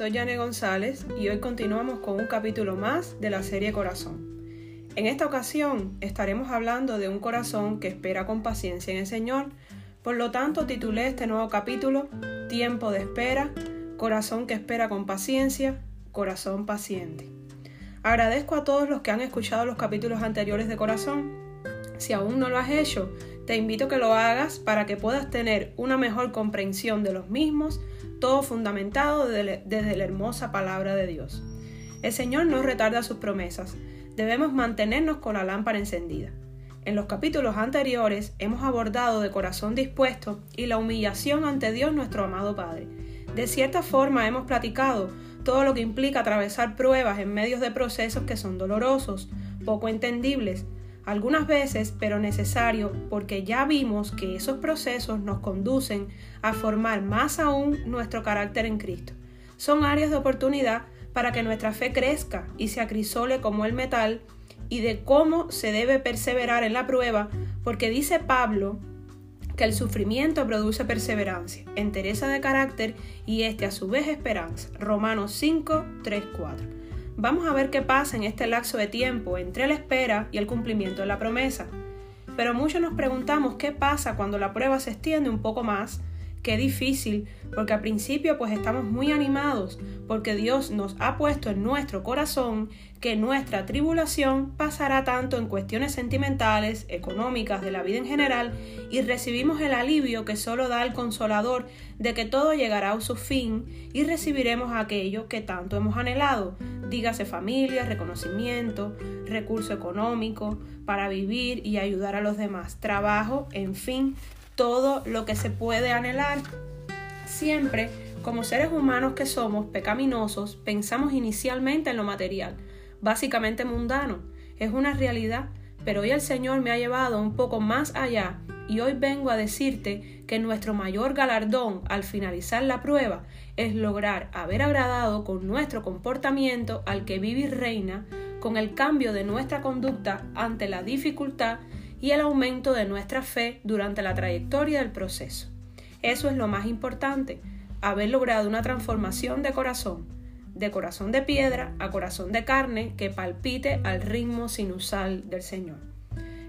soy Jane González y hoy continuamos con un capítulo más de la serie Corazón. En esta ocasión estaremos hablando de un corazón que espera con paciencia en el Señor, por lo tanto titulé este nuevo capítulo Tiempo de espera, corazón que espera con paciencia, corazón paciente. Agradezco a todos los que han escuchado los capítulos anteriores de Corazón. Si aún no lo has hecho, te invito a que lo hagas para que puedas tener una mejor comprensión de los mismos todo fundamentado desde la hermosa palabra de Dios. El Señor no retarda sus promesas, debemos mantenernos con la lámpara encendida. En los capítulos anteriores hemos abordado de corazón dispuesto y la humillación ante Dios nuestro amado Padre. De cierta forma hemos platicado todo lo que implica atravesar pruebas en medios de procesos que son dolorosos, poco entendibles, algunas veces, pero necesario porque ya vimos que esos procesos nos conducen a formar más aún nuestro carácter en Cristo. Son áreas de oportunidad para que nuestra fe crezca y se acrisole como el metal y de cómo se debe perseverar en la prueba, porque dice Pablo que el sufrimiento produce perseverancia, entereza de carácter y este a su vez esperanza. Romanos 5, 3, 4. Vamos a ver qué pasa en este lapso de tiempo entre la espera y el cumplimiento de la promesa. Pero muchos nos preguntamos qué pasa cuando la prueba se extiende un poco más Qué difícil, porque al principio pues estamos muy animados, porque Dios nos ha puesto en nuestro corazón que nuestra tribulación pasará tanto en cuestiones sentimentales, económicas, de la vida en general, y recibimos el alivio que solo da el consolador de que todo llegará a su fin y recibiremos aquello que tanto hemos anhelado, dígase familia, reconocimiento, recurso económico, para vivir y ayudar a los demás, trabajo, en fin, todo lo que se puede anhelar. Siempre, como seres humanos que somos pecaminosos, pensamos inicialmente en lo material, básicamente mundano. Es una realidad, pero hoy el Señor me ha llevado un poco más allá y hoy vengo a decirte que nuestro mayor galardón al finalizar la prueba es lograr haber agradado con nuestro comportamiento al que vive y reina, con el cambio de nuestra conducta ante la dificultad y el aumento de nuestra fe durante la trayectoria del proceso. Eso es lo más importante, haber logrado una transformación de corazón, de corazón de piedra a corazón de carne que palpite al ritmo sinusal del Señor.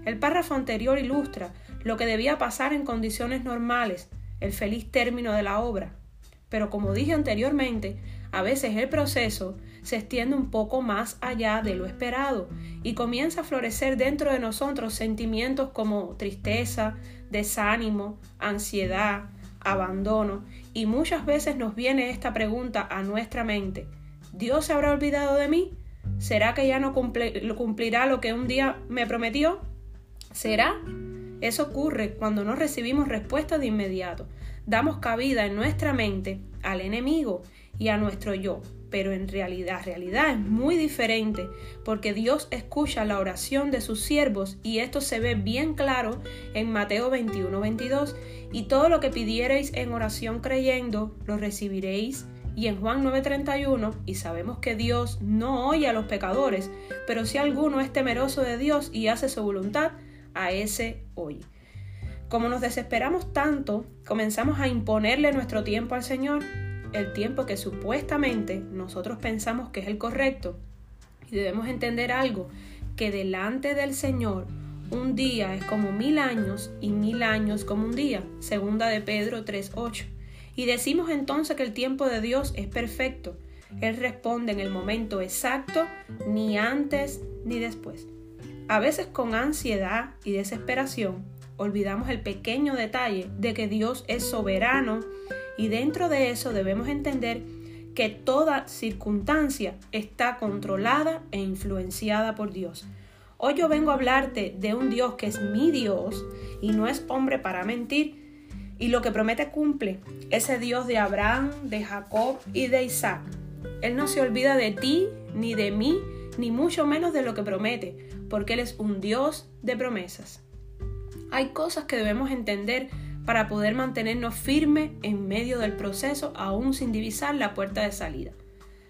El párrafo anterior ilustra lo que debía pasar en condiciones normales, el feliz término de la obra. Pero como dije anteriormente, a veces el proceso se extiende un poco más allá de lo esperado y comienza a florecer dentro de nosotros sentimientos como tristeza, desánimo, ansiedad, abandono y muchas veces nos viene esta pregunta a nuestra mente. ¿Dios se habrá olvidado de mí? ¿Será que ya no cumplirá lo que un día me prometió? ¿Será? Eso ocurre cuando no recibimos respuesta de inmediato. Damos cabida en nuestra mente al enemigo y a nuestro yo. Pero en realidad, realidad es muy diferente porque Dios escucha la oración de sus siervos y esto se ve bien claro en Mateo 21, 22. Y todo lo que pidiereis en oración creyendo, lo recibiréis. Y en Juan 9:31, y sabemos que Dios no oye a los pecadores, pero si alguno es temeroso de Dios y hace su voluntad, a ese oye. Como nos desesperamos tanto, comenzamos a imponerle nuestro tiempo al Señor el tiempo que supuestamente nosotros pensamos que es el correcto. Y debemos entender algo, que delante del Señor un día es como mil años y mil años como un día. Segunda de Pedro 3.8. Y decimos entonces que el tiempo de Dios es perfecto. Él responde en el momento exacto, ni antes ni después. A veces con ansiedad y desesperación olvidamos el pequeño detalle de que Dios es soberano y dentro de eso debemos entender que toda circunstancia está controlada e influenciada por Dios. Hoy yo vengo a hablarte de un Dios que es mi Dios y no es hombre para mentir y lo que promete cumple. Ese Dios de Abraham, de Jacob y de Isaac. Él no se olvida de ti ni de mí, ni mucho menos de lo que promete, porque Él es un Dios de promesas. Hay cosas que debemos entender para poder mantenernos firmes en medio del proceso aún sin divisar la puerta de salida.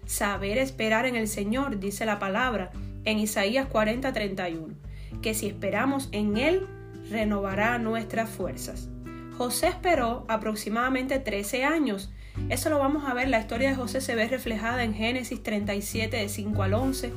Saber esperar en el Señor, dice la palabra en Isaías 40:31, que si esperamos en Él, renovará nuestras fuerzas. José esperó aproximadamente 13 años Eso lo vamos a ver, la historia de José se ve reflejada en Génesis 37 de 5 al 11,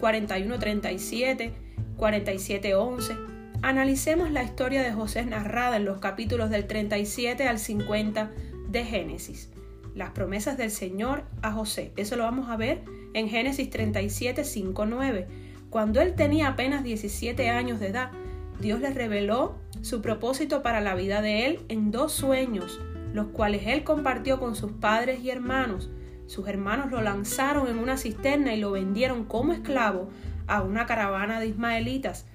41 37, 47 11. Analicemos la historia de José narrada en los capítulos del 37 al 50 de Génesis. Las promesas del Señor a José. Eso lo vamos a ver en Génesis 37, 5, 9. Cuando él tenía apenas 17 años de edad, Dios le reveló su propósito para la vida de él en dos sueños, los cuales él compartió con sus padres y hermanos. Sus hermanos lo lanzaron en una cisterna y lo vendieron como esclavo a una caravana de ismaelitas.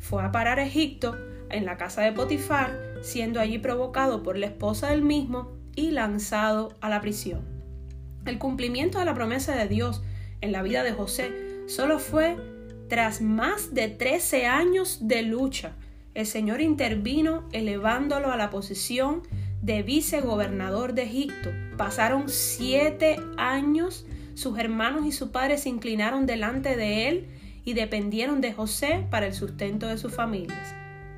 Fue a parar a Egipto en la casa de Potifar, siendo allí provocado por la esposa del mismo y lanzado a la prisión. El cumplimiento de la promesa de Dios en la vida de José solo fue tras más de 13 años de lucha. El Señor intervino elevándolo a la posición de vicegobernador de Egipto. Pasaron siete años, sus hermanos y su padre se inclinaron delante de él y dependieron de José para el sustento de sus familias.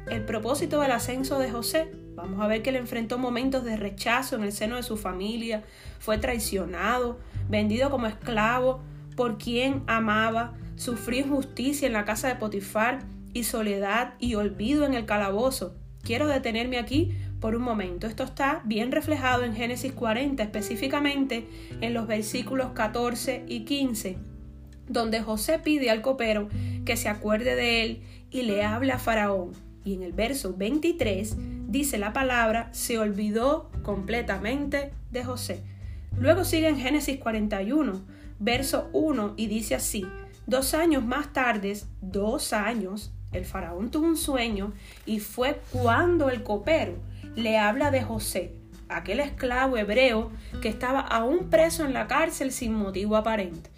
El propósito del ascenso de José, vamos a ver que él enfrentó momentos de rechazo en el seno de su familia, fue traicionado, vendido como esclavo por quien amaba, sufrió injusticia en la casa de Potifar y soledad y olvido en el calabozo. Quiero detenerme aquí por un momento. Esto está bien reflejado en Génesis 40, específicamente en los versículos 14 y 15, donde José pide al copero que se acuerde de él y le habla a Faraón. Y en el verso 23 dice la palabra, se olvidó completamente de José. Luego sigue en Génesis 41, verso 1 y dice así, dos años más tarde, dos años, el faraón tuvo un sueño y fue cuando el copero le habla de José, aquel esclavo hebreo que estaba aún preso en la cárcel sin motivo aparente.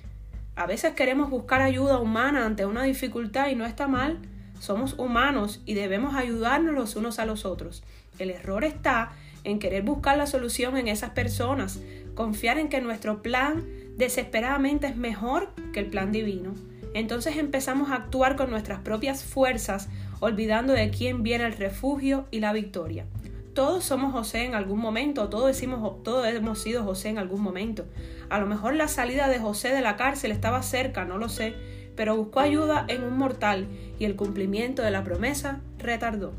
A veces queremos buscar ayuda humana ante una dificultad y no está mal. Somos humanos y debemos ayudarnos los unos a los otros. El error está en querer buscar la solución en esas personas, confiar en que nuestro plan desesperadamente es mejor que el plan divino. Entonces empezamos a actuar con nuestras propias fuerzas, olvidando de quién viene el refugio y la victoria. Todos somos José en algún momento, todos, decimos, todos hemos sido José en algún momento. A lo mejor la salida de José de la cárcel estaba cerca, no lo sé, pero buscó ayuda en un mortal y el cumplimiento de la promesa retardó.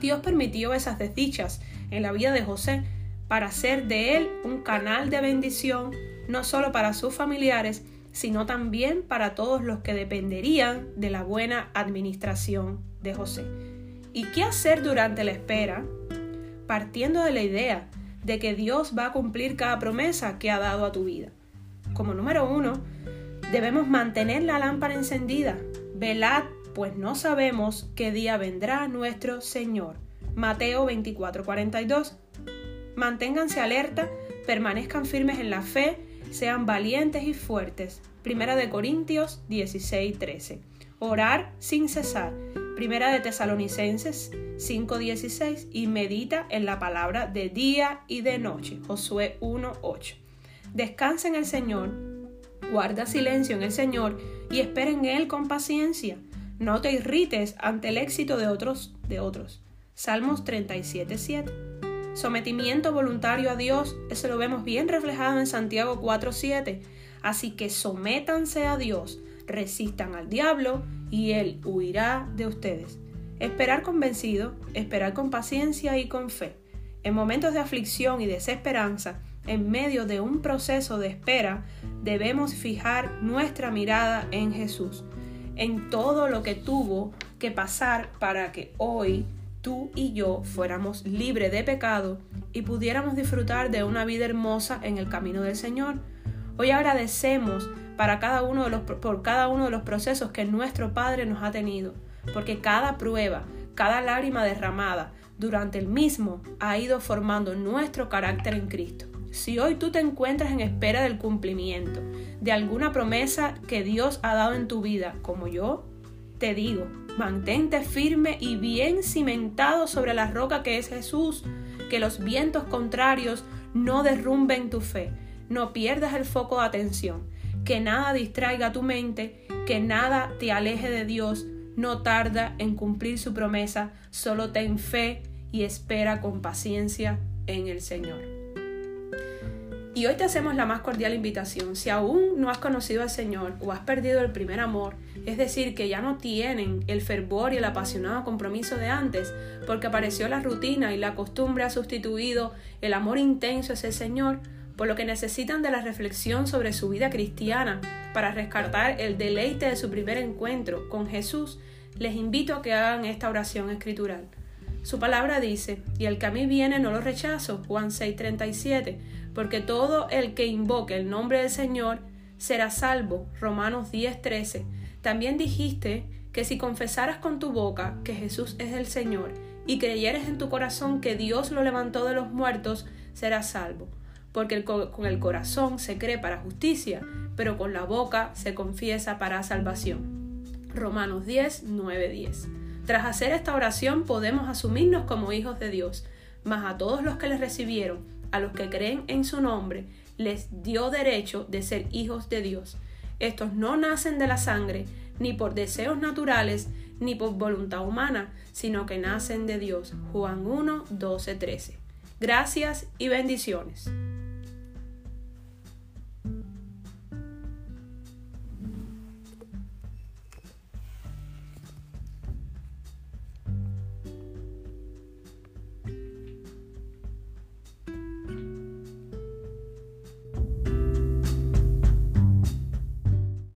Dios permitió esas desdichas en la vida de José para hacer de él un canal de bendición, no solo para sus familiares, sino también para todos los que dependerían de la buena administración de José. ¿Y qué hacer durante la espera? Partiendo de la idea de que Dios va a cumplir cada promesa que ha dado a tu vida. Como número uno, debemos mantener la lámpara encendida. Velad, pues no sabemos qué día vendrá nuestro Señor. Mateo 24:42. Manténganse alerta, permanezcan firmes en la fe, sean valientes y fuertes. Primera de Corintios 16:13. Orar sin cesar. Primera de Tesalonicenses 5:16 y medita en la palabra de día y de noche. Josué 1:8. Descansa en el Señor, guarda silencio en el Señor y espera en Él con paciencia. No te irrites ante el éxito de otros de otros. Salmos 37:7. Sometimiento voluntario a Dios, eso lo vemos bien reflejado en Santiago 4:7. Así que sométanse a Dios, resistan al diablo y él huirá de ustedes. Esperar convencido, esperar con paciencia y con fe. En momentos de aflicción y desesperanza, en medio de un proceso de espera, debemos fijar nuestra mirada en Jesús, en todo lo que tuvo que pasar para que hoy tú y yo fuéramos libres de pecado y pudiéramos disfrutar de una vida hermosa en el camino del Señor. Hoy agradecemos para cada uno de los, por cada uno de los procesos que nuestro Padre nos ha tenido porque cada prueba, cada lágrima derramada durante el mismo ha ido formando nuestro carácter en Cristo. Si hoy tú te encuentras en espera del cumplimiento de alguna promesa que Dios ha dado en tu vida, como yo, te digo, mantente firme y bien cimentado sobre la roca que es Jesús, que los vientos contrarios no derrumben tu fe, no pierdas el foco de atención, que nada distraiga tu mente, que nada te aleje de Dios, no tarda en cumplir su promesa, solo ten fe y espera con paciencia en el Señor. Y hoy te hacemos la más cordial invitación. Si aún no has conocido al Señor o has perdido el primer amor, es decir, que ya no tienen el fervor y el apasionado compromiso de antes, porque apareció la rutina y la costumbre ha sustituido el amor intenso hacia el Señor, por lo que necesitan de la reflexión sobre su vida cristiana para rescatar el deleite de su primer encuentro con Jesús, les invito a que hagan esta oración escritural. Su palabra dice, y el que a mí viene no lo rechazo, Juan 6:37, porque todo el que invoque el nombre del Señor será salvo, Romanos 10:13. También dijiste que si confesaras con tu boca que Jesús es el Señor y creyeres en tu corazón que Dios lo levantó de los muertos, serás salvo porque con el corazón se cree para justicia, pero con la boca se confiesa para salvación. Romanos 10, 9, 10. Tras hacer esta oración podemos asumirnos como hijos de Dios, mas a todos los que les recibieron, a los que creen en su nombre, les dio derecho de ser hijos de Dios. Estos no nacen de la sangre, ni por deseos naturales, ni por voluntad humana, sino que nacen de Dios. Juan 1, 12, 13. Gracias y bendiciones.